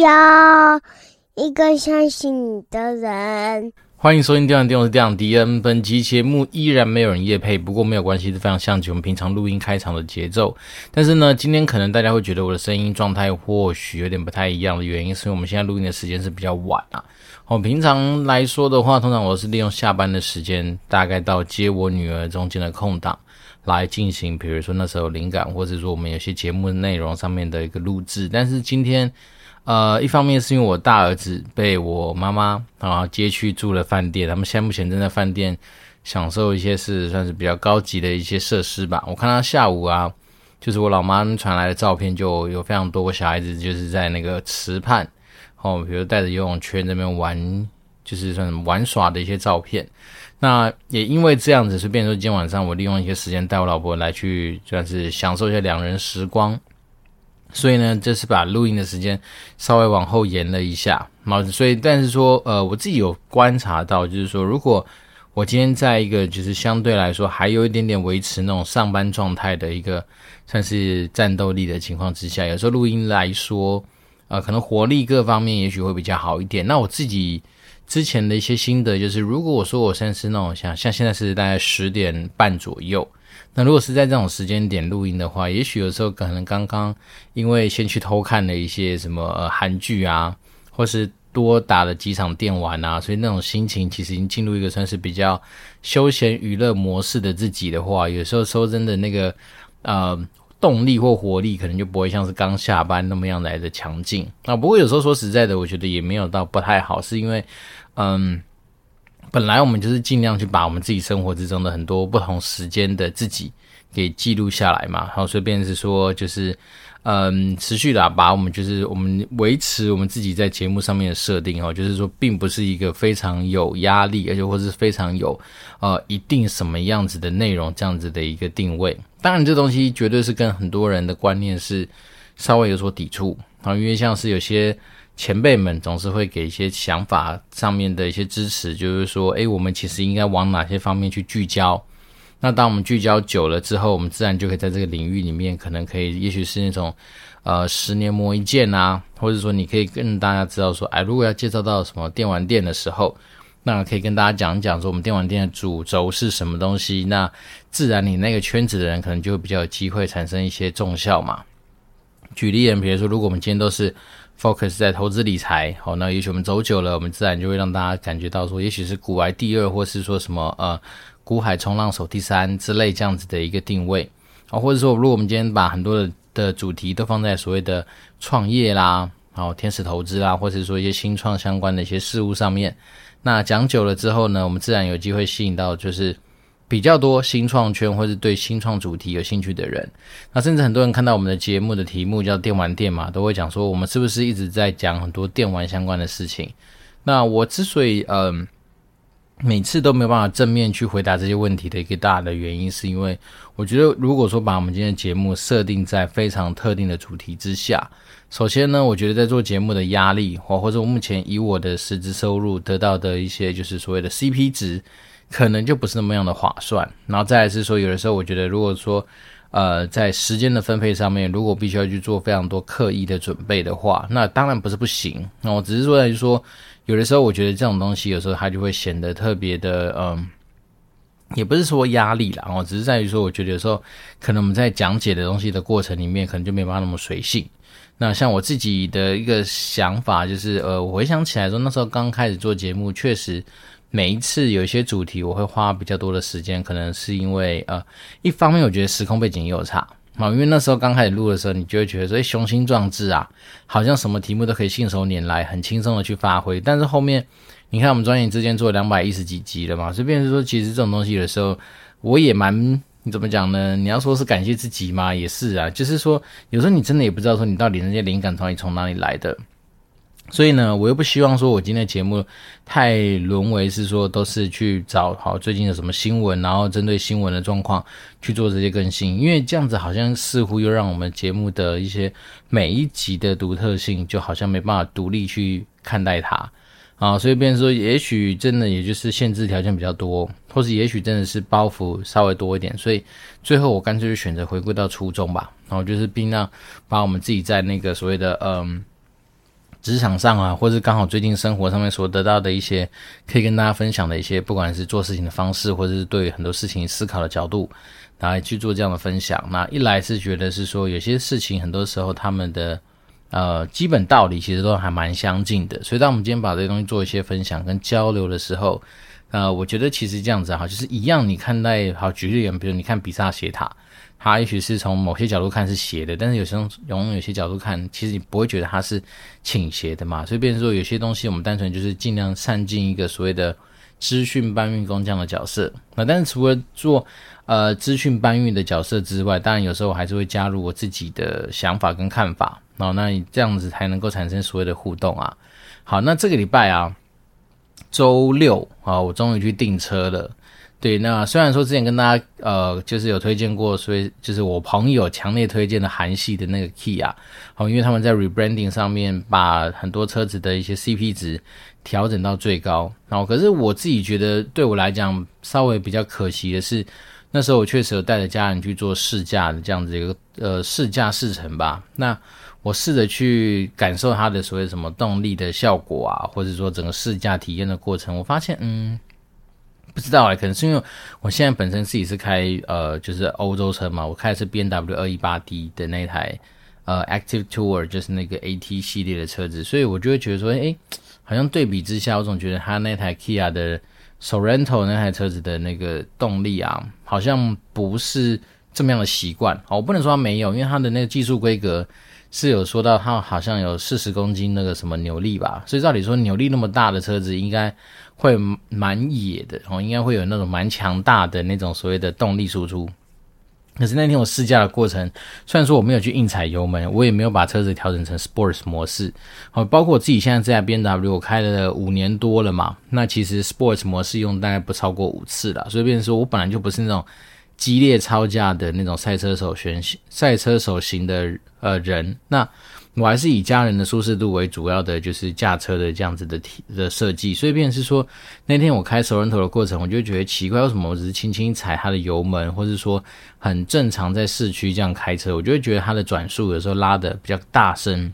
要一个相信你的人。欢迎收听《电玩电》，我是电玩迪恩。本集节目依然没有人夜配，不过没有关系，是非常像我们平常录音开场的节奏。但是呢，今天可能大家会觉得我的声音状态或许有点不太一样的原因，是因为我们现在录音的时间是比较晚啊。哦，平常来说的话，通常我是利用下班的时间，大概到接我女儿中间的空档来进行，比如说那时候灵感，或者说我们有些节目的内容上面的一个录制。但是今天。呃，一方面是因为我大儿子被我妈妈啊接去住了饭店，他们现在目前正在饭店享受一些是算是比较高级的一些设施吧。我看他下午啊，就是我老妈传来的照片，就有非常多个小孩子就是在那个池畔 哦，比如带着游泳圈那边玩，就是算什么玩耍的一些照片。那也因为这样子，是变成今天晚上我利用一些时间带我老婆来去，算是享受一下两人时光。所以呢，这是把录音的时间稍微往后延了一下。所以但是说，呃，我自己有观察到，就是说，如果我今天在一个就是相对来说还有一点点维持那种上班状态的一个算是战斗力的情况之下，有时候录音来说，呃，可能活力各方面也许会比较好一点。那我自己之前的一些心得就是，如果我说我现在是那种像像现在是大概十点半左右。那如果是在这种时间点录音的话，也许有时候可能刚刚因为先去偷看了一些什么呃韩剧啊，或是多打了几场电玩啊，所以那种心情其实已经进入一个算是比较休闲娱乐模式的自己的话，有时候说真的那个呃动力或活力可能就不会像是刚下班那么样来的强劲。啊，不过有时候说实在的，我觉得也没有到不太好，是因为嗯。本来我们就是尽量去把我们自己生活之中的很多不同时间的自己给记录下来嘛，然后随便是说就是，嗯，持续的把我们就是我们维持我们自己在节目上面的设定哦，就是说并不是一个非常有压力，而且或是非常有呃一定什么样子的内容这样子的一个定位。当然，这东西绝对是跟很多人的观念是稍微有所抵触啊，因为像是有些。前辈们总是会给一些想法上面的一些支持，就是说，诶，我们其实应该往哪些方面去聚焦？那当我们聚焦久了之后，我们自然就可以在这个领域里面，可能可以，也许是那种，呃，十年磨一剑啊，或者说你可以跟大家知道说，哎，如果要介绍到什么电玩店的时候，那可以跟大家讲讲说，我们电玩店的主轴是什么东西？那自然你那个圈子的人可能就会比较有机会产生一些重效嘛。举例，比如说，如果我们今天都是。Focus 在投资理财，好，那也许我们走久了，我们自然就会让大家感觉到说，也许是股癌第二，或是说什么呃，股海冲浪手第三之类这样子的一个定位，啊，或者说如果我们今天把很多的的主题都放在所谓的创业啦，好，天使投资啦，或者说一些新创相关的一些事物上面，那讲久了之后呢，我们自然有机会吸引到就是。比较多新创圈或是对新创主题有兴趣的人，那甚至很多人看到我们的节目的题目叫“电玩店”嘛，都会讲说我们是不是一直在讲很多电玩相关的事情。那我之所以嗯、每次都没有办法正面去回答这些问题的一个大的原因，是因为我觉得如果说把我们今天的节目设定在非常特定的主题之下，首先呢，我觉得在做节目的压力，或或者我目前以我的实质收入得到的一些就是所谓的 CP 值。可能就不是那么样的划算，然后再来是说，有的时候我觉得，如果说，呃，在时间的分配上面，如果必须要去做非常多刻意的准备的话，那当然不是不行。那我只是说，来说，有的时候我觉得这种东西，有时候它就会显得特别的，嗯，也不是说压力啦，我只是在于说，我觉得有时候可能我们在讲解的东西的过程里面，可能就没办法那么随性。那像我自己的一个想法，就是，呃，我回想起来说，那时候刚开始做节目，确实。每一次有一些主题，我会花比较多的时间，可能是因为呃，一方面我觉得时空背景也有差啊，因为那时候刚开始录的时候，你就会觉得说，哎，雄心壮志啊，好像什么题目都可以信手拈来，很轻松的去发挥。但是后面，你看我们专业之间做两百一十几集了嘛，所以变成说，其实这种东西有的时候，我也蛮，你怎么讲呢？你要说是感谢自己嘛？也是啊，就是说，有时候你真的也不知道说你到底那些灵感到底从哪里来的。所以呢，我又不希望说我今天的节目太沦为是说都是去找好最近有什么新闻，然后针对新闻的状况去做这些更新，因为这样子好像似乎又让我们节目的一些每一集的独特性就好像没办法独立去看待它啊，所以变成说，也许真的也就是限制条件比较多或是也许真的是包袱稍微多一点，所以最后我干脆就选择回归到初衷吧。然后就是尽量把我们自己在那个所谓的嗯职场上啊，或是刚好最近生活上面所得到的一些可以跟大家分享的一些，不管是做事情的方式，或者是对很多事情思考的角度，来去做这样的分享。那一来是觉得是说有些事情很多时候他们的。呃，基本道理其实都还蛮相近的，所以当我们今天把这些东西做一些分享跟交流的时候，呃，我觉得其实这样子哈，就是一样，你看待好举例，比如你看比萨斜塔，它也许是从某些角度看是斜的，但是有时候从有些角度看，其实你不会觉得它是倾斜的嘛，所以变成说有些东西我们单纯就是尽量善尽一个所谓的资讯搬运工这样的角色。那但是除了做呃资讯搬运的角色之外，当然有时候我还是会加入我自己的想法跟看法。哦，那你这样子才能够产生所谓的互动啊。好，那这个礼拜啊，周六啊，我终于去订车了。对，那虽然说之前跟大家呃，就是有推荐过，所以就是我朋友强烈推荐的韩系的那个 Key 啊好，因为他们在 rebranding 上面把很多车子的一些 CP 值调整到最高。然后，可是我自己觉得，对我来讲稍微比较可惜的是，那时候我确实有带着家人去做试驾的这样子一个呃试驾试乘吧。那我试着去感受它的所谓什么动力的效果啊，或者说整个试驾体验的过程，我发现，嗯，不知道哎，可能是因为我现在本身自己是开呃，就是欧洲车嘛，我开的是 BMW 218D 的那台呃 Active Tour，就是那个 AT 系列的车子，所以我就会觉得说，哎，好像对比之下，我总觉得它那台 Kia 的 Sorento 那台车子的那个动力啊，好像不是这么样的习惯。哦，我不能说它没有，因为它的那个技术规格。是有说到它好像有四十公斤那个什么扭力吧，所以照理说扭力那么大的车子应该会蛮野的哦，应该会有那种蛮强大的那种所谓的动力输出。可是那天我试驾的过程，虽然说我没有去硬踩油门，我也没有把车子调整成 Sports 模式，好，包括我自己现在这台 B W 我开了五年多了嘛，那其实 Sports 模式用大概不超过五次了，所以变成说我本来就不是那种。激烈操驾的那种赛车手选赛车手型的呃人，那我还是以家人的舒适度为主要的，就是驾车的这样子的体的设计。所以，便是说那天我开手人头的过程，我就觉得奇怪，为什么我只是轻轻踩它的油门，或是说很正常在市区这样开车，我就会觉得它的转速有时候拉的比较大声，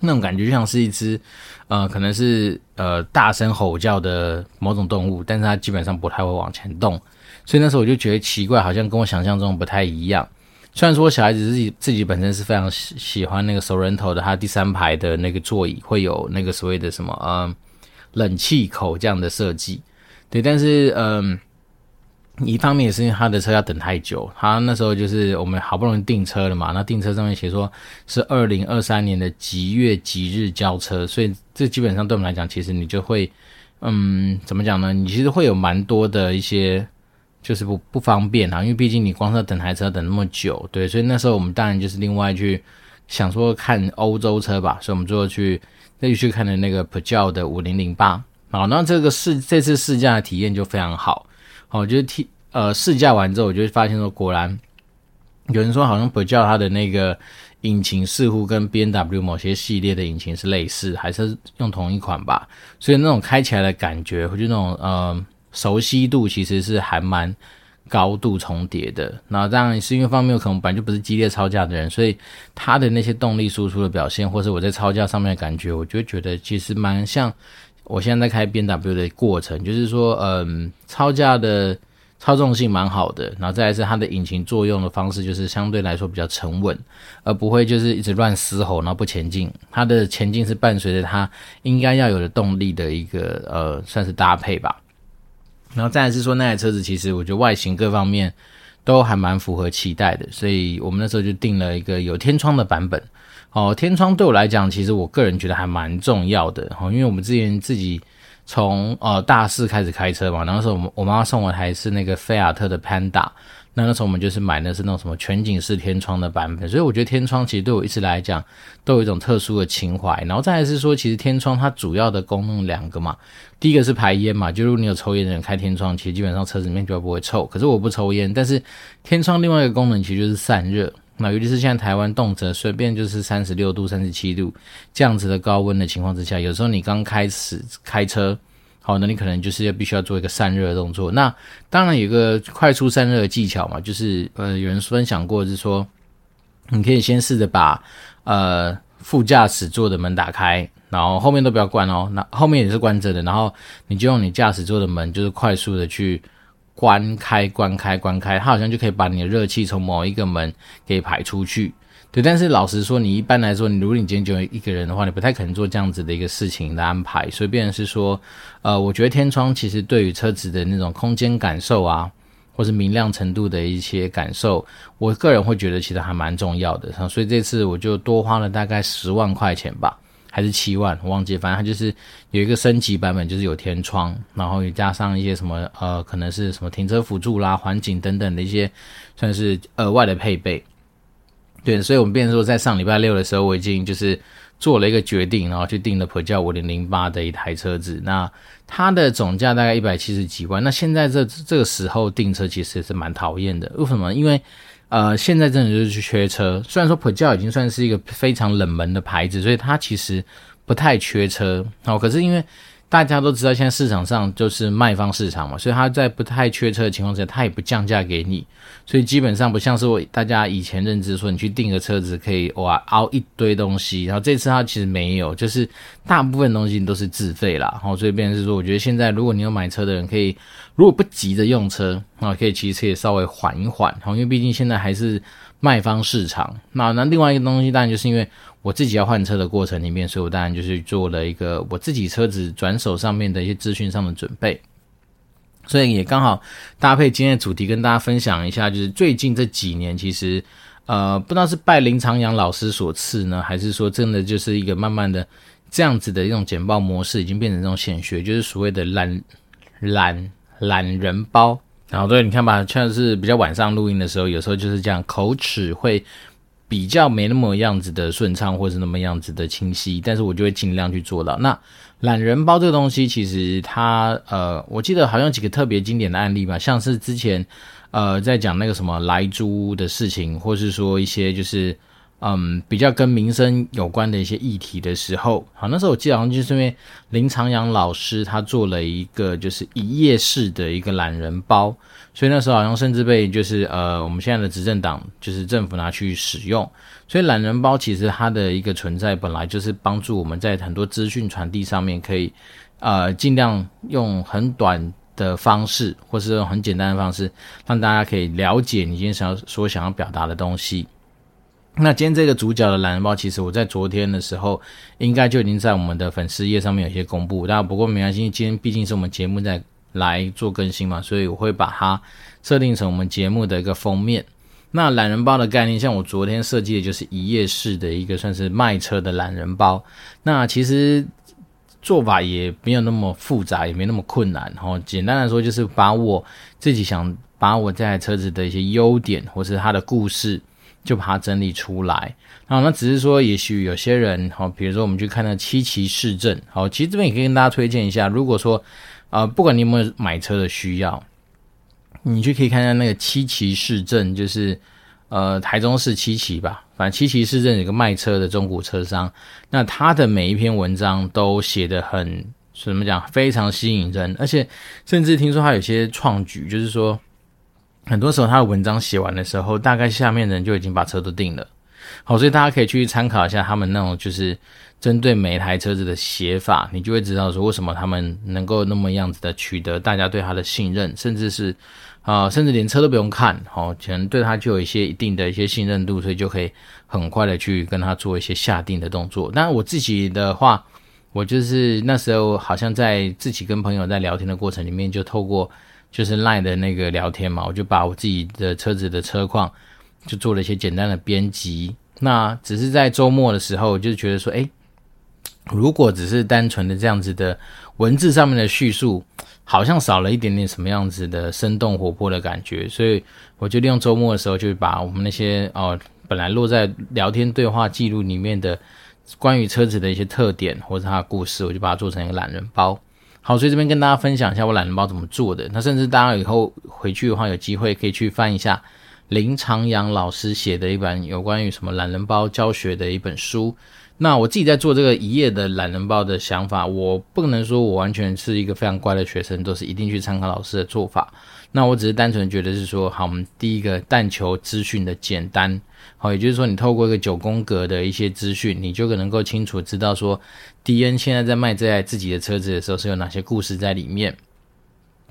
那种感觉就像是一只呃可能是呃大声吼叫的某种动物，但是它基本上不太会往前动。所以那时候我就觉得奇怪，好像跟我想象中不太一样。虽然说小孩子自己自己本身是非常喜喜欢那个熟人头的，他第三排的那个座椅会有那个所谓的什么呃冷气口这样的设计，对。但是嗯、一方面也是因为他的车要等太久，他那时候就是我们好不容易订车了嘛，那订车上面写说是二零二三年的几月几日交车，所以这基本上对我们来讲，其实你就会嗯怎么讲呢？你其实会有蛮多的一些。就是不不方便啊，因为毕竟你光是要等台车等那么久，对，所以那时候我们当然就是另外去想说看欧洲车吧，所以我们最后去再去看的那个 Peugeot 的五零零八，好，那这个试这次试驾体验就非常好，好，我觉得体呃试驾完之后，我就发现说果然有人说好像 Peugeot 它的那个引擎似乎跟 BMW 某些系列的引擎是类似，还是用同一款吧，所以那种开起来的感觉，或者那种呃。熟悉度其实是还蛮高度重叠的。那当然是因为方面可能本来就不是激烈操驾的人，所以他的那些动力输出的表现，或是我在操驾上面的感觉，我就觉得其实蛮像我现在在开 BMW 的过程，就是说，嗯，操驾的操纵性蛮好的，然后再来是它的引擎作用的方式，就是相对来说比较沉稳，而不会就是一直乱嘶吼，然后不前进。它的前进是伴随着它应该要有的动力的一个呃，算是搭配吧。然后再来是说，那台车子其实我觉得外形各方面都还蛮符合期待的，所以我们那时候就定了一个有天窗的版本。哦，天窗对我来讲，其实我个人觉得还蛮重要的。哦，因为我们之前自己从呃大四开始开车嘛，然后那时候我我妈妈送我台是那个菲亚特的 Panda。那那时候我们就是买的是那种什么全景式天窗的版本，所以我觉得天窗其实对我一直来讲都有一种特殊的情怀。然后再来是说，其实天窗它主要的功能两个嘛，第一个是排烟嘛，就如果你有抽烟的人开天窗，其实基本上车子里面就不会臭。可是我不抽烟，但是天窗另外一个功能其实就是散热。那尤其是现在台湾动辄随便就是三十六度、三十七度这样子的高温的情况之下，有时候你刚开始开车。好，那你可能就是要必须要做一个散热的动作。那当然有一个快速散热的技巧嘛，就是呃有人分享过，是说你可以先试着把呃副驾驶座的门打开，然后后面都不要关哦，那后面也是关着的，然后你就用你驾驶座的门，就是快速的去关开、关开、关开，它好像就可以把你的热气从某一个门给排出去。对，但是老实说，你一般来说，你如果你今天就一个人的话，你不太可能做这样子的一个事情的安排。所以，变成是说，呃，我觉得天窗其实对于车子的那种空间感受啊，或是明亮程度的一些感受，我个人会觉得其实还蛮重要的。所以这次我就多花了大概十万块钱吧，还是七万，我忘记，反正它就是有一个升级版本，就是有天窗，然后也加上一些什么呃，可能是什么停车辅助啦、环景等等的一些算是额外的配备。对，所以我们变成说，在上礼拜六的时候，我已经就是做了一个决定，然后去订了普教五零零八的一台车子。那它的总价大概一百七十几万。那现在这这个时候订车其实也是蛮讨厌的。为什么？因为呃，现在真的就是缺车。虽然说普教已经算是一个非常冷门的牌子，所以它其实不太缺车。哦，可是因为大家都知道，现在市场上就是卖方市场嘛，所以他在不太缺车的情况下，他也不降价给你，所以基本上不像是我大家以前认知说，你去订个车子可以哇凹一堆东西，然后这次他其实没有，就是大部分东西都是自费啦，然后所以变成是说，我觉得现在如果你有买车的人，可以如果不急着用车啊，可以其实可以稍微缓一缓，因为毕竟现在还是卖方市场。那那另外一个东西，当然就是因为。我自己要换车的过程里面，所以我当然就是做了一个我自己车子转手上面的一些资讯上的准备，所以也刚好搭配今天的主题跟大家分享一下，就是最近这几年其实，呃，不知道是拜林长阳老师所赐呢，还是说真的就是一个慢慢的这样子的一种简报模式，已经变成这种显学，就是所谓的懒懒懒人包。然后对，你看吧，像是比较晚上录音的时候，有时候就是这样，口齿会。比较没那么样子的顺畅，或是那么样子的清晰，但是我就会尽量去做到。那懒人包这个东西，其实它呃，我记得好像几个特别经典的案例吧，像是之前呃在讲那个什么莱猪的事情，或是说一些就是。嗯，比较跟民生有关的一些议题的时候，好，那时候我记得好像就是因为林长阳老师他做了一个就是一页式的一个懒人包，所以那时候好像甚至被就是呃我们现在的执政党就是政府拿去使用，所以懒人包其实它的一个存在本来就是帮助我们在很多资讯传递上面可以呃尽量用很短的方式，或是用很简单的方式，让大家可以了解你今天想要所想要表达的东西。那今天这个主角的懒人包，其实我在昨天的时候，应该就已经在我们的粉丝页上面有些公布。但不过没关系，今天毕竟是我们节目在来做更新嘛，所以我会把它设定成我们节目的一个封面。那懒人包的概念，像我昨天设计的就是一页式的一个算是卖车的懒人包。那其实做法也没有那么复杂，也没那么困难。然后简单来说，就是把我自己想把我这台车子的一些优点，或是它的故事。就把它整理出来，然后那只是说，也许有些人，好，比如说我们去看那七骑士镇，好，其实这边也可以跟大家推荐一下，如果说，呃，不管你有没有买车的需要，你就可以看一下那个七骑士镇，就是呃台中市七骑吧，反正七骑士镇有个卖车的中古车商，那他的每一篇文章都写得很怎么讲，非常吸引人，而且甚至听说他有些创举，就是说。很多时候，他的文章写完的时候，大概下面的人就已经把车都订了。好，所以大家可以去参考一下他们那种就是针对每一台车子的写法，你就会知道说为什么他们能够那么样子的取得大家对他的信任，甚至是啊、甚至连车都不用看，好，可能对他就有一些一定的一些信任度，所以就可以很快的去跟他做一些下定的动作。但我自己的话，我就是那时候好像在自己跟朋友在聊天的过程里面，就透过。就是 LINE 的那个聊天嘛，我就把我自己的车子的车况就做了一些简单的编辑。那只是在周末的时候，就觉得说，诶，如果只是单纯的这样子的文字上面的叙述，好像少了一点点什么样子的生动活泼的感觉，所以我就利用周末的时候，就把我们那些哦本来落在聊天对话记录里面的关于车子的一些特点或者它的故事，我就把它做成一个懒人包。好，所以这边跟大家分享一下我懒人包怎么做的。那甚至大家以后回去的话，有机会可以去翻一下林长阳老师写的一本有关于什么懒人包教学的一本书。那我自己在做这个一页的懒人包的想法，我不能说我完全是一个非常乖的学生，都是一定去参考老师的做法。那我只是单纯觉得是说，好，我们第一个但求资讯的简单，好，也就是说，你透过一个九宫格的一些资讯，你就能够清楚知道说，迪恩现在在卖这台自己的车子的时候是有哪些故事在里面。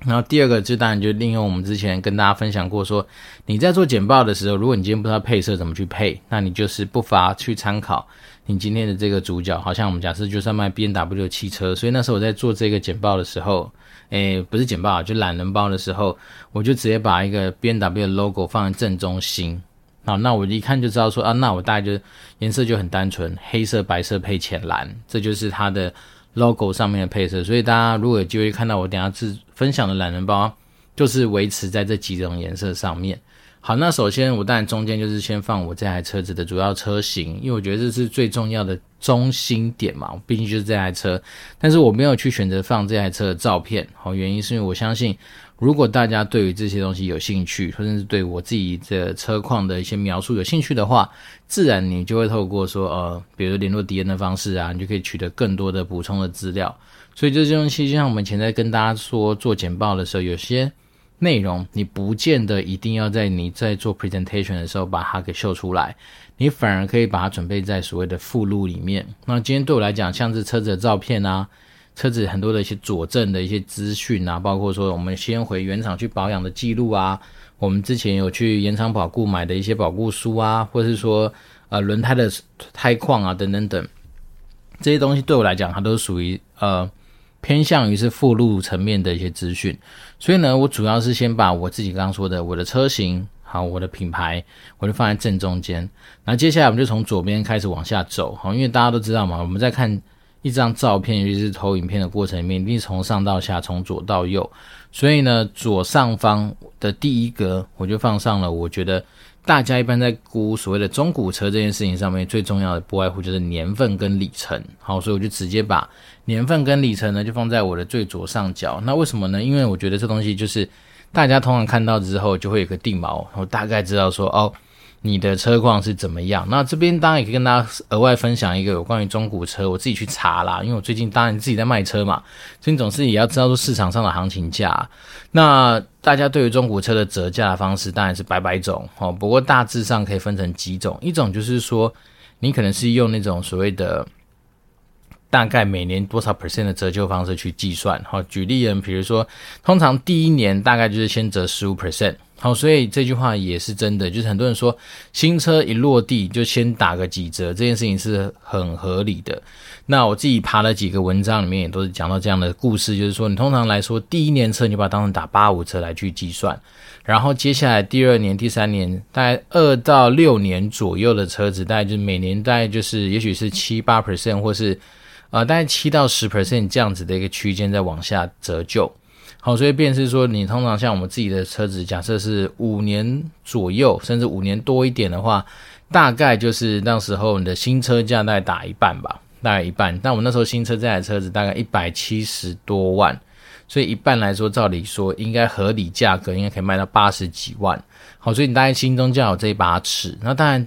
然后第二个就当然就利用我们之前跟大家分享过说，你在做简报的时候，如果你今天不知道配色怎么去配，那你就是不妨去参考你今天的这个主角，好像我们假设就是要卖 B N W 汽车，所以那时候我在做这个简报的时候。诶，不是简报，就懒人包的时候，我就直接把一个 B N W 的 logo 放在正中心。好，那我一看就知道说啊，那我大概就颜色就很单纯，黑色、白色配浅蓝，这就是它的 logo 上面的配色。所以大家如果有机会看到我等下自分享的懒人包，就是维持在这几种颜色上面。好，那首先我当然中间就是先放我这台车子的主要车型，因为我觉得这是最重要的中心点嘛，毕竟就是这台车。但是我没有去选择放这台车的照片，好，原因是因为我相信，如果大家对于这些东西有兴趣，或者是对我自己的车况的一些描述有兴趣的话，自然你就会透过说呃，比如说联络敌人的方式啊，你就可以取得更多的补充的资料。所以这些东西就像我们前在跟大家说做简报的时候，有些。内容你不见得一定要在你在做 presentation 的时候把它给秀出来，你反而可以把它准备在所谓的附录里面。那今天对我来讲，像是车子的照片啊，车子很多的一些佐证的一些资讯啊，包括说我们先回原厂去保养的记录啊，我们之前有去延长保固买的一些保固书啊，或者是说呃轮胎的胎况啊等等等，这些东西对我来讲，它都属于呃。偏向于是附录层面的一些资讯，所以呢，我主要是先把我自己刚刚说的我的车型，好，我的品牌，我就放在正中间。那接下来我们就从左边开始往下走，好，因为大家都知道嘛，我们在看一张照片，尤其是投影片的过程里面，一定是从上到下，从左到右。所以呢，左上方的第一格，我就放上了，我觉得。大家一般在估所谓的中古车这件事情上面，最重要的不外乎就是年份跟里程。好，所以我就直接把年份跟里程呢，就放在我的最左上角。那为什么呢？因为我觉得这东西就是大家通常看到之后，就会有个定锚，我大概知道说哦。你的车况是怎么样？那这边当然也可以跟大家额外分享一个有关于中古车，我自己去查啦，因为我最近当然自己在卖车嘛，所以你总是也要知道说市场上的行情价。那大家对于中古车的折价的方式当然是百百种哦，不过大致上可以分成几种，一种就是说你可能是用那种所谓的大概每年多少 percent 的折旧方式去计算。好，举例人，比如说通常第一年大概就是先折十五 percent。好，所以这句话也是真的，就是很多人说新车一落地就先打个几折，这件事情是很合理的。那我自己爬了几个文章里面也都是讲到这样的故事，就是说你通常来说第一年车你就把它当成打八五折来去计算，然后接下来第二年、第三年，大概二到六年左右的车子，大概就是每年大概就是也许是七八 percent 或是呃大概七到十 percent 这样子的一个区间在往下折旧。好，所以便是说，你通常像我们自己的车子，假设是五年左右，甚至五年多一点的话，大概就是那时候你的新车价大概打一半吧，大概一半。但我们那时候新车这台车子大概一百七十多万，所以一半来说，照理说应该合理价格应该可以卖到八十几万。好，所以你大概心中就有这一把尺。那当然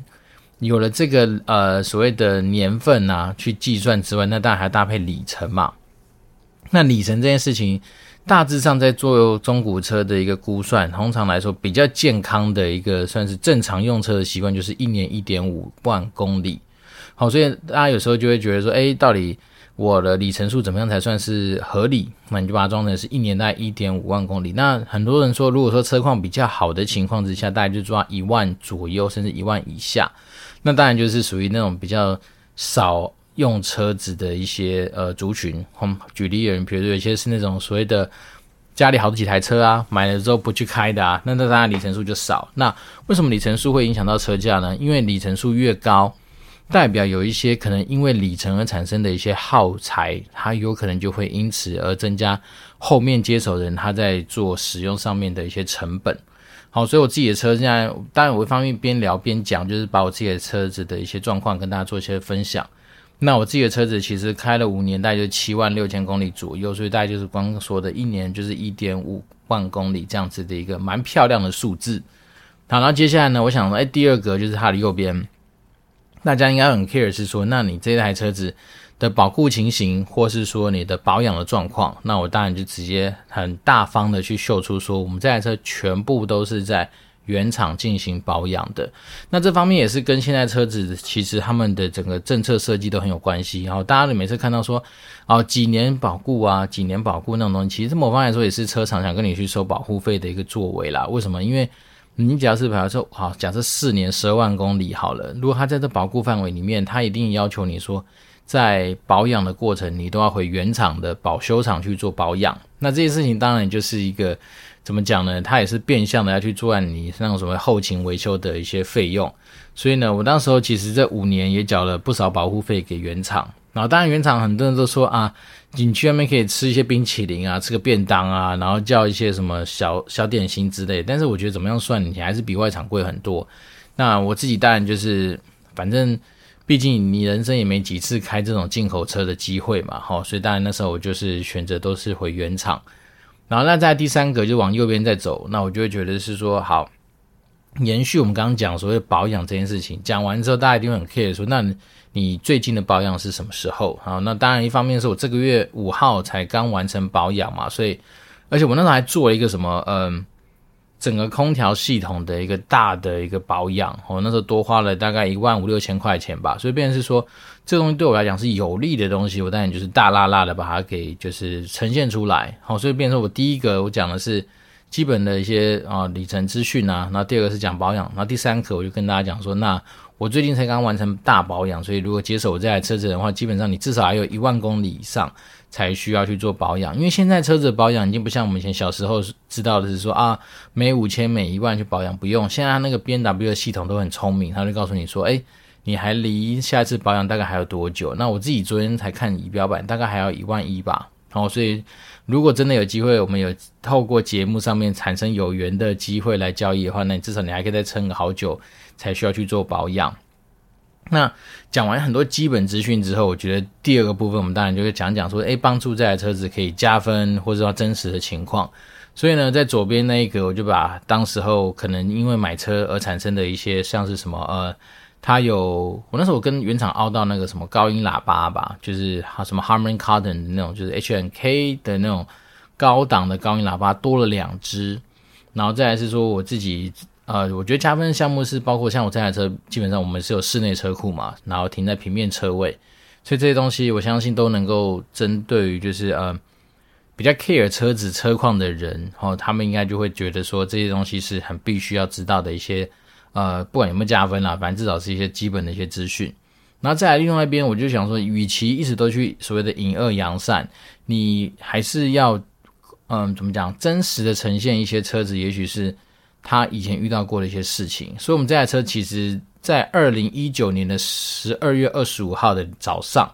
有了这个呃所谓的年份啊去计算之外，那当然还搭配里程嘛。那里程这件事情。大致上，在做中古车的一个估算，通常来说比较健康的一个算是正常用车的习惯，就是一年一点五万公里。好，所以大家有时候就会觉得说，诶，到底我的里程数怎么样才算是合理？那你就把它装成是一年大概一点五万公里。那很多人说，如果说车况比较好的情况之下，大概就抓一万左右，甚至一万以下。那当然就是属于那种比较少。用车子的一些呃族群，嗯，举例而言，比如有些是那种所谓的家里好几台车啊，买了之后不去开的啊，那那当然里程数就少。那为什么里程数会影响到车价呢？因为里程数越高，代表有一些可能因为里程而产生的一些耗材，它有可能就会因此而增加后面接手人他在做使用上面的一些成本。好，所以我自己的车现在，当然我一方面边聊边讲，就是把我自己的车子的一些状况跟大家做一些分享。那我自己的车子其实开了五年，大概就七万六千公里左右，所以大概就是刚刚说的一年就是一点五万公里这样子的一个蛮漂亮的数字。好，然后接下来呢，我想说，哎，第二个就是它的右边，大家应该很 care 是说，那你这台车子的保护情形，或是说你的保养的状况，那我当然就直接很大方的去秀出说，我们这台车全部都是在。原厂进行保养的，那这方面也是跟现在车子其实他们的整个政策设计都很有关系。然后大家每次看到说，哦，几年保固啊，几年保固那种东西，其实某方来说也是车厂想跟你去收保护费的一个作为啦。为什么？因为你假设比方说，好，假设四年十二万公里好了，如果他在这保固范围里面，他一定要求你说，在保养的过程你都要回原厂的保修厂去做保养。那这些事情当然就是一个。怎么讲呢？他也是变相的要去做你那种什么后勤维修的一些费用，所以呢，我当时候其实这五年也缴了不少保护费给原厂。然后当然原厂很多人都说啊，你去外面可以吃一些冰淇淋啊，吃个便当啊，然后叫一些什么小小点心之类。但是我觉得怎么样算，你还是比外厂贵很多。那我自己当然就是，反正毕竟你人生也没几次开这种进口车的机会嘛，齁，所以当然那时候我就是选择都是回原厂。然后那在第三个就往右边再走，那我就会觉得是说好，延续我们刚刚讲所谓保养这件事情，讲完之后大家一定很 care 说，那你最近的保养是什么时候？好，那当然一方面是我这个月五号才刚完成保养嘛，所以而且我那时候还做了一个什么，嗯。整个空调系统的一个大的一个保养，我那时候多花了大概一万五六千块钱吧，所以变成是说，这东西对我来讲是有利的东西，我当然就是大剌剌的把它给就是呈现出来，好，所以变成我第一个我讲的是基本的一些啊里程资讯啊，那第二个是讲保养，那第三个我就跟大家讲说，那我最近才刚完成大保养，所以如果接手我这台车子的话，基本上你至少还有一万公里以上。才需要去做保养，因为现在车子保养已经不像我们以前小时候知道的是说啊，每五千每一万去保养不用。现在那个 B N W 的系统都很聪明，他就告诉你说，哎，你还离下一次保养大概还有多久？那我自己昨天才看仪表板，大概还要一万一吧。好，所以如果真的有机会，我们有透过节目上面产生有缘的机会来交易的话，那你至少你还可以再撑个好久，才需要去做保养。那讲完很多基本资讯之后，我觉得第二个部分，我们当然就会讲讲说，诶，帮助这台车子可以加分，或者说真实的情况。所以呢，在左边那一个，我就把当时候可能因为买车而产生的一些，像是什么，呃，它有我那时候我跟原厂凹到那个什么高音喇叭吧，就是什么 Harman Kardon 的那种，就是 H N K 的那种高档的高音喇叭多了两只，然后再来是说我自己。呃，我觉得加分的项目是包括像我这台车，基本上我们是有室内车库嘛，然后停在平面车位，所以这些东西我相信都能够针对于就是呃比较 care 车子车况的人，然后他们应该就会觉得说这些东西是很必须要知道的一些呃，不管有没有加分啦，反正至少是一些基本的一些资讯。然后再来另外一边，我就想说，与其一直都去所谓的隐恶扬善，你还是要嗯、怎么讲，真实的呈现一些车子，也许是。他以前遇到过的一些事情，所以我们这台车其实，在二零一九年的十二月二十五号的早上，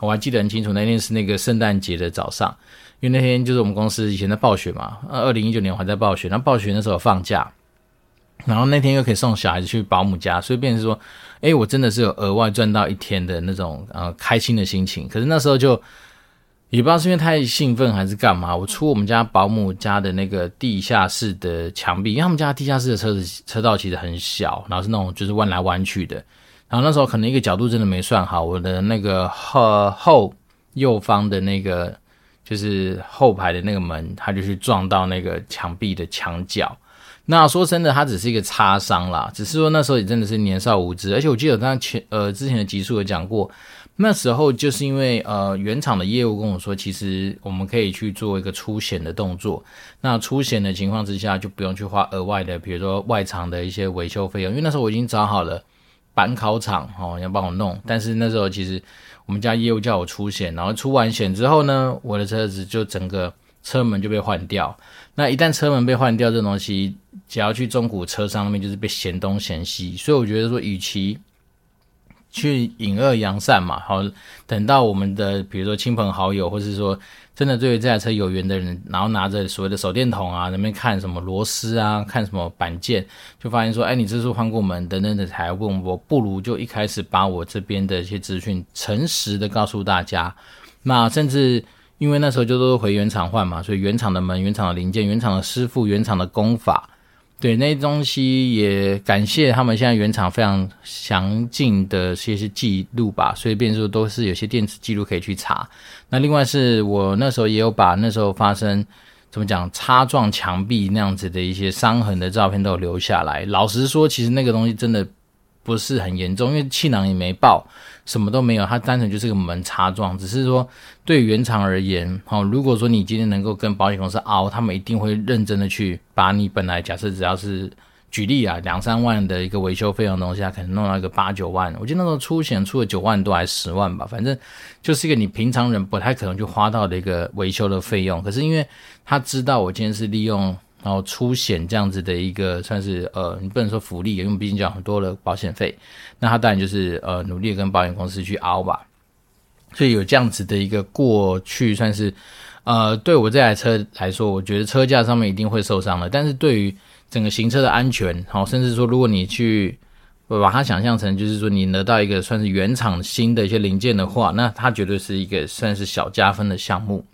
我还记得很清楚，那天是那个圣诞节的早上，因为那天就是我们公司以前在暴雪嘛，二零一九年我还在暴雪，那暴雪那时候放假，然后那天又可以送小孩子去保姆家，所以变成说，诶，我真的是有额外赚到一天的那种呃开心的心情，可是那时候就。也不知道是因为太兴奋还是干嘛，我出我们家保姆家的那个地下室的墙壁，因为他们家地下室的车子车道其实很小，然后是那种就是弯来弯去的，然后那时候可能一个角度真的没算好，我的那个后后右方的那个就是后排的那个门，它就去撞到那个墙壁的墙角。那说真的，它只是一个擦伤啦，只是说那时候也真的是年少无知，而且我记得刚刚前呃之前的集数有讲过。那时候就是因为呃原厂的业务跟我说，其实我们可以去做一个出险的动作。那出险的情况之下，就不用去花额外的，比如说外厂的一些维修费用。因为那时候我已经找好了板烤厂哦，要帮我弄。但是那时候其实我们家业务叫我出险，然后出完险之后呢，我的车子就整个车门就被换掉。那一旦车门被换掉，这东西只要去中古车商那边就是被嫌东嫌西。所以我觉得说，与其去隐恶扬善嘛，好，等到我们的比如说亲朋好友，或是说真的对于这台车有缘的人，然后拿着所谓的手电筒啊，那边看什么螺丝啊，看什么板件，就发现说，哎，你这是换过门等等的才问我，不如就一开始把我这边的一些资讯诚实的告诉大家。那甚至因为那时候就都回原厂换嘛，所以原厂的门、原厂的零件、原厂的师傅、原厂的工法。对，那些东西也感谢他们现在原厂非常详尽的一些记录吧，所以变数都是有些电子记录可以去查。那另外是我那时候也有把那时候发生怎么讲擦撞墙壁那样子的一些伤痕的照片都留下来。老实说，其实那个东西真的不是很严重，因为气囊也没爆。什么都没有，它单纯就是个门擦撞，只是说对原厂而言，好，如果说你今天能够跟保险公司拗，他们一定会认真的去把你本来假设只要是举例啊两三万的一个维修费用的东西，他可能弄到一个八九万，我记得那时候出险出了九万多还是十万吧，反正就是一个你平常人不太可能去花到的一个维修的费用，可是因为他知道我今天是利用。然后出险这样子的一个算是呃，你不能说福利，因为毕竟讲很多的保险费，那他当然就是呃努力跟保险公司去熬吧。所以有这样子的一个过去，算是呃对我这台车来说，我觉得车架上面一定会受伤的。但是对于整个行车的安全，好，甚至说如果你去把它想象成就是说你得到一个算是原厂新的一些零件的话，那它绝对是一个算是小加分的项目。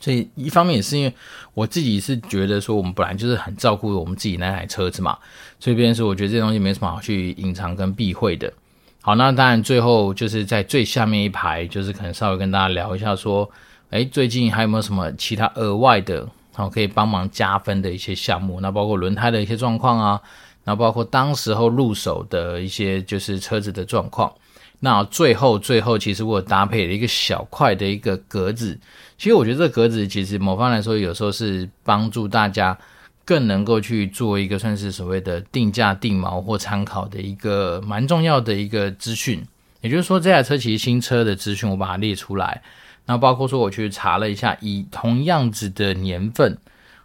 所以一方面也是因为我自己是觉得说，我们本来就是很照顾我们自己那台车子嘛，所以变成说我觉得这东西没什么好去隐藏跟避讳的。好，那当然最后就是在最下面一排，就是可能稍微跟大家聊一下说，诶，最近还有没有什么其他额外的，好可以帮忙加分的一些项目？那包括轮胎的一些状况啊，那包括当时候入手的一些就是车子的状况。那最后最后，其实我搭配了一个小块的一个格子。其实我觉得这格子其实某方来说，有时候是帮助大家更能够去做一个算是所谓的定价定锚或参考的一个蛮重要的一个资讯。也就是说，这台车其实新车的资讯我把它列出来，那包括说我去查了一下，以同样子的年份，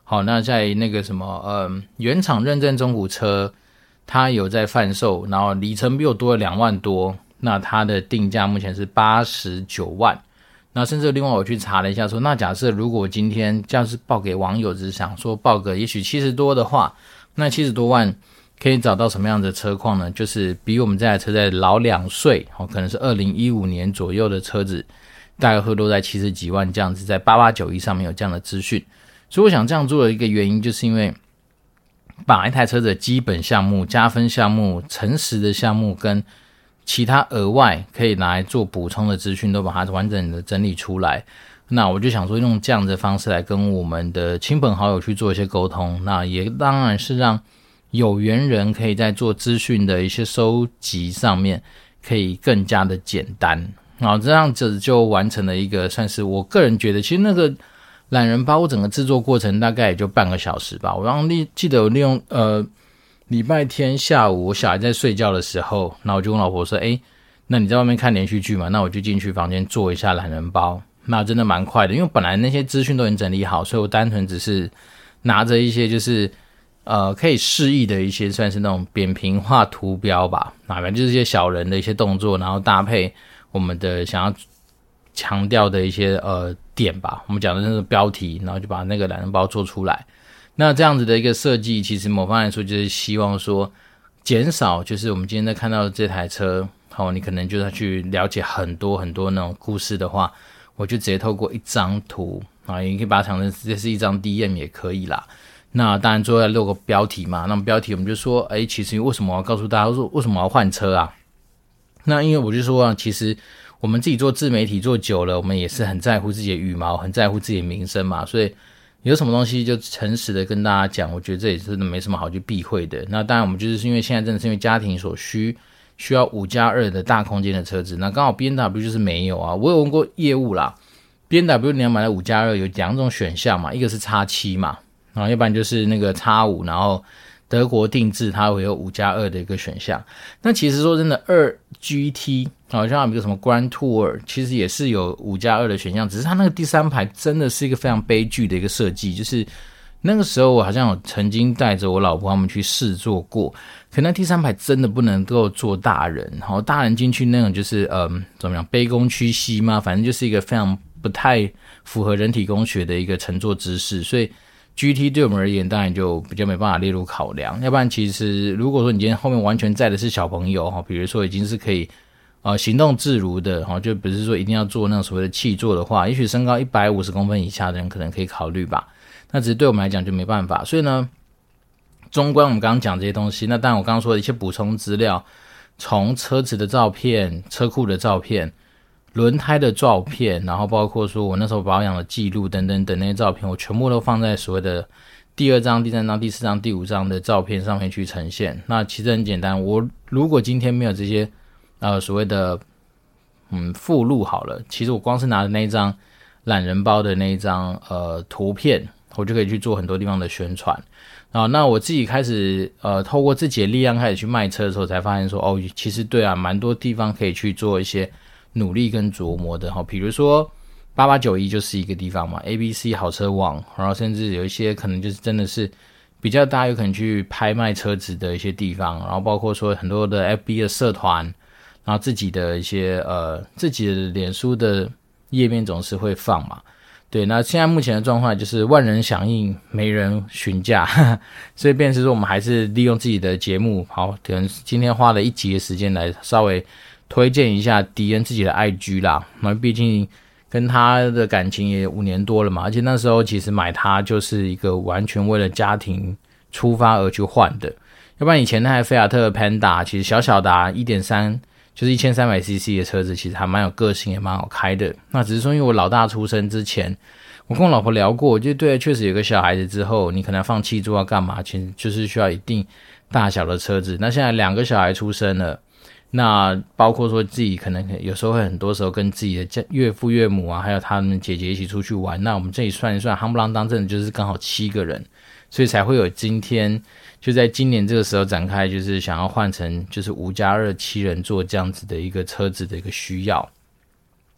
好，那在那个什么，嗯，原厂认证中古车，它有在贩售，然后里程比我多了两万多。那它的定价目前是八十九万，那甚至另外我去查了一下说，那假设如果今天这样是报给网友，只是想说报个也许七十多的话，那七十多万可以找到什么样的车况呢？就是比我们这台车在老两岁，哦，可能是二零一五年左右的车子，大概会落在七十几万这样子，在八八九一上面有这样的资讯，所以我想这样做的一个原因，就是因为把一台车的基本项目、加分项目、诚实的项目跟其他额外可以拿来做补充的资讯，都把它完整的整理出来。那我就想说，用这样的方式来跟我们的亲朋好友去做一些沟通。那也当然是让有缘人可以在做资讯的一些收集上面，可以更加的简单。然后这样子就完成了一个算是我个人觉得，其实那个懒人包整个制作过程大概也就半个小时吧。我刚刚利记得我利用呃。礼拜天下午，我小孩在睡觉的时候，那我就跟老婆说：“诶，那你在外面看连续剧嘛？那我就进去房间做一下懒人包。那真的蛮快的，因为本来那些资讯都已经整理好，所以我单纯只是拿着一些就是呃可以示意的一些，算是那种扁平化图标吧，哪边就是一些小人的一些动作，然后搭配我们的想要强调的一些呃点吧，我们讲的那个标题，然后就把那个懒人包做出来。”那这样子的一个设计，其实某方来说就是希望说，减少就是我们今天在看到的这台车，好，你可能就要去了解很多很多那种故事的话，我就直接透过一张图啊，你可以把它想成这是一张 DM 也可以啦。那当然最后要录个标题嘛，那么标题我们就说，哎，其实为什么要告诉大家说为什么要换车啊？那因为我就说啊，其实我们自己做自媒体做久了，我们也是很在乎自己的羽毛，很在乎自己的名声嘛，所以。有什么东西就诚实的跟大家讲，我觉得这也真的没什么好去避讳的。那当然，我们就是因为现在真的是因为家庭所需，需要五加二的大空间的车子。那刚好 BMW 就是没有啊。我有问过业务啦，BMW 你要买的五加二有两种选项嘛，一个是 X7 嘛，然后要不然就是那个 X5，然后。德国定制，它会有五加二的一个选项。那其实说真的，二 G T 好像有一个什么 Grand Tour，其实也是有五加二的选项。只是它那个第三排真的是一个非常悲剧的一个设计。就是那个时候我好像有曾经带着我老婆他们去试坐过，可那第三排真的不能够坐大人。然后大人进去那种就是嗯，怎么样，卑躬屈膝嘛，反正就是一个非常不太符合人体工学的一个乘坐姿势，所以。GT 对我们而言，当然就比较没办法列入考量。要不然，其实如果说你今天后面完全载的是小朋友哈，比如说已经是可以啊行动自如的哈，就不是说一定要做那种所谓的气座的话，也许身高一百五十公分以下的人可能可以考虑吧。那只是对我们来讲就没办法。所以呢，纵观我们刚刚讲这些东西，那当然我刚刚说的一些补充资料，从车子的照片、车库的照片、轮胎的照片，然后包括说我那时候保养的记录等等等那些照片，我全部都放在所谓的第二张、第三张、第四张、第五张的照片上面去呈现。那其实很简单，我如果今天没有这些呃所谓的嗯附录好了，其实我光是拿着那一张懒人包的那一张呃图片，我就可以去做很多地方的宣传。啊，那我自己开始呃，透过自己的力量开始去卖车的时候，才发现说，哦，其实对啊，蛮多地方可以去做一些努力跟琢磨的哈。比如说八八九一就是一个地方嘛，ABC 好车网，然后甚至有一些可能就是真的是比较大，有可能去拍卖车子的一些地方，然后包括说很多的 FB 的社团，然后自己的一些呃自己的脸书的页面总是会放嘛。对，那现在目前的状况就是万人响应，没人询价，所以便是说我们还是利用自己的节目，好，可能今天花了一集的时间来稍微推荐一下迪恩自己的 IG 啦。那毕竟跟他的感情也五年多了嘛，而且那时候其实买它就是一个完全为了家庭出发而去换的，要不然以前那台菲亚特 Panda 其实小小的啊，一点三。就是一千三百 CC 的车子，其实还蛮有个性，也蛮好开的。那只是说，因为我老大出生之前，我跟我老婆聊过，就对，确实有个小孩子之后，你可能放弃住要干嘛？其实就是需要一定大小的车子。那现在两个小孩出生了，那包括说自己可能有时候会很多时候跟自己的家岳父岳母啊，还有他们姐姐一起出去玩。那我们这里算一算，夯不啷当，真的就是刚好七个人，所以才会有今天。就在今年这个时候展开，就是想要换成就是五加二七人座这样子的一个车子的一个需要。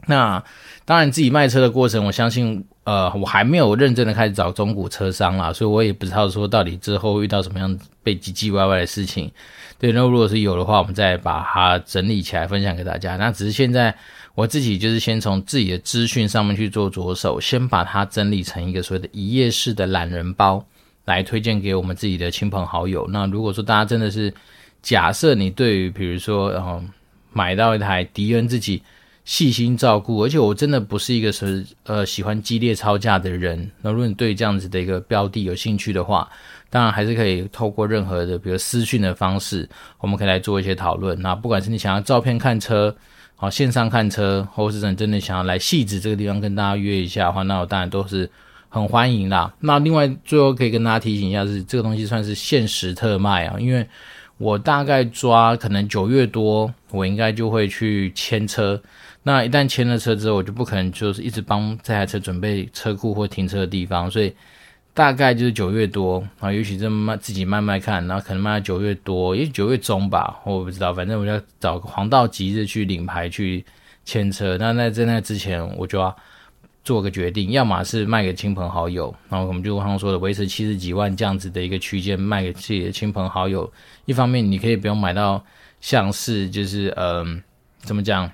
那当然自己卖车的过程，我相信呃我还没有认真的开始找中古车商啦，所以我也不知道说到底之后遇到什么样被唧唧歪歪的事情。对，那如果是有的话，我们再把它整理起来分享给大家。那只是现在我自己就是先从自己的资讯上面去做着手，先把它整理成一个所谓的一页式的懒人包。来推荐给我们自己的亲朋好友。那如果说大家真的是假设你对于比如说然后、买到一台迪恩自己细心照顾，而且我真的不是一个是呃喜欢激烈操价的人。那如果你对这样子的一个标的有兴趣的话，当然还是可以透过任何的比如私讯的方式，我们可以来做一些讨论。那不管是你想要照片看车，好线上看车，或是你真的想要来汐止这个地方跟大家约一下的话，那我当然都是。很欢迎啦。那另外最后可以跟大家提醒一下是，这个东西算是限时特卖啊，因为我大概抓可能九月多，我应该就会去签车。那一旦签了车之后，我就不可能就是一直帮这台车准备车库或停车的地方，所以大概就是九月多啊，也许这么自己慢慢看，然后可能卖到九月多，也许九月中吧，我不知道，反正我要找个黄道吉日去领牌去签车。那在在那之前，我就要。做个决定，要么是卖给亲朋好友，然后我们就刚刚说的维持七十几万这样子的一个区间卖给自己的亲朋好友。一方面你可以不用买到像是就是嗯、怎么讲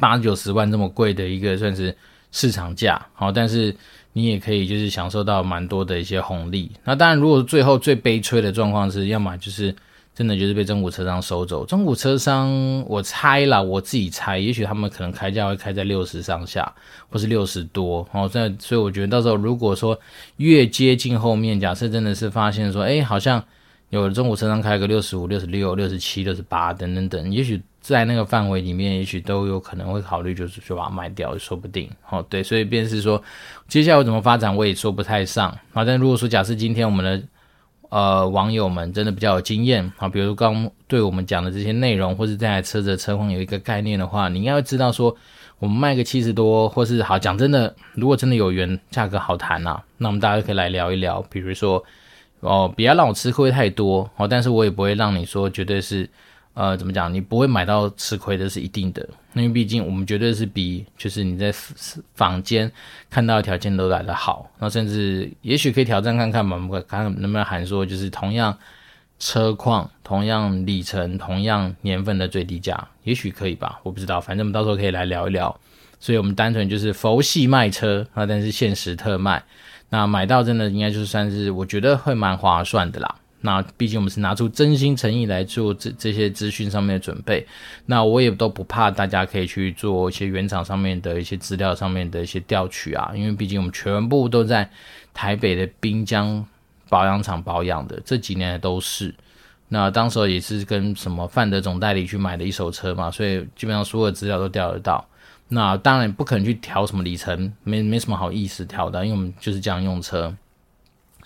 八九十万这么贵的一个算是市场价，好，但是你也可以就是享受到蛮多的一些红利。那当然，如果最后最悲催的状况是，要么就是。真的就是被中古车商收走。中古车商，我猜啦，我自己猜，也许他们可能开价会开在六十上下，或是六十多。哦，这所以我觉得到时候如果说越接近后面，假设真的是发现说，哎，好像有中古车商开个六十五、六十六、六十七、六十八等等等，也许在那个范围里面，也许都有可能会考虑，就是就把它卖掉，说不定。哦，对，所以便是说，接下来会怎么发展，我也说不太上。好，但如果说假设今天我们的。呃，网友们真的比较有经验啊，比如刚对我们讲的这些内容，或是这台车子的车况有一个概念的话，你应该会知道说，我们卖个七十多，或是好讲真的，如果真的有缘，价格好谈啊，那我们大家可以来聊一聊，比如说哦，不要让我吃亏太多哦，但是我也不会让你说绝对是。呃，怎么讲？你不会买到吃亏的是一定的，因为毕竟我们绝对是比就是你在坊间看到的条件都来得好。那甚至也许可以挑战看看嘛，我们看能不能喊说就是同样车况、同样里程、同样年份的最低价，也许可以吧？我不知道，反正我们到时候可以来聊一聊。所以我们单纯就是佛系卖车啊，但是限时特卖，那买到真的应该就算是我觉得会蛮划算的啦。那毕竟我们是拿出真心诚意来做这这些资讯上面的准备，那我也都不怕大家可以去做一些原厂上面的一些资料上面的一些调取啊，因为毕竟我们全部都在台北的滨江保养厂保养的，这几年都是。那当时也是跟什么范德总代理去买的一手车嘛，所以基本上所有资料都调得到。那当然不可能去调什么里程，没没什么好意思调的，因为我们就是这样用车。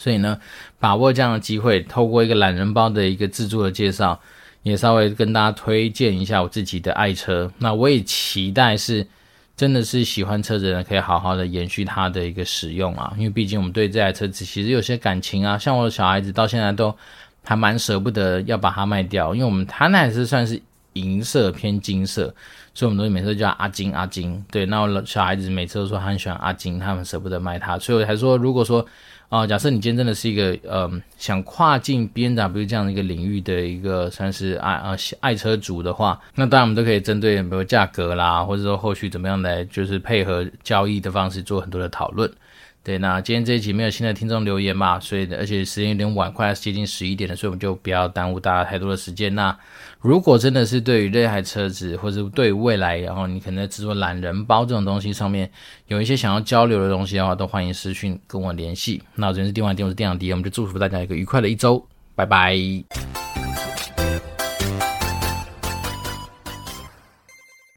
所以呢，把握这样的机会，透过一个懒人包的一个自助的介绍，也稍微跟大家推荐一下我自己的爱车。那我也期待是真的是喜欢车子的人可以好好的延续它的一个使用啊，因为毕竟我们对这台车子其实有些感情啊，像我的小孩子到现在都。还蛮舍不得要把它卖掉，因为我们它那也是算是银色偏金色，所以我们都每次叫阿金阿金。对，那我小孩子每次都说他很喜欢阿金，他们舍不得卖它，所以我才说，如果说啊、假设你今天真的是一个嗯想跨境 B N W 这样的一个领域的一个算是爱呃爱车主的话，那当然我们都可以针对比如价格啦，或者说后续怎么样来就是配合交易的方式做很多的讨论。对，那今天这一集没有新的听众留言嘛，所以而且时间有点晚，快接近十一点了，所以我们就不要耽误大家太多的时间。那如果真的是对于这台车子，或者对于未来，然后你可能在制作懒人包这种东西上面有一些想要交流的东西的话，都欢迎私讯跟我联系。那我这边是电话电，我是电养迪，我们就祝福大家一个愉快的一周，拜拜。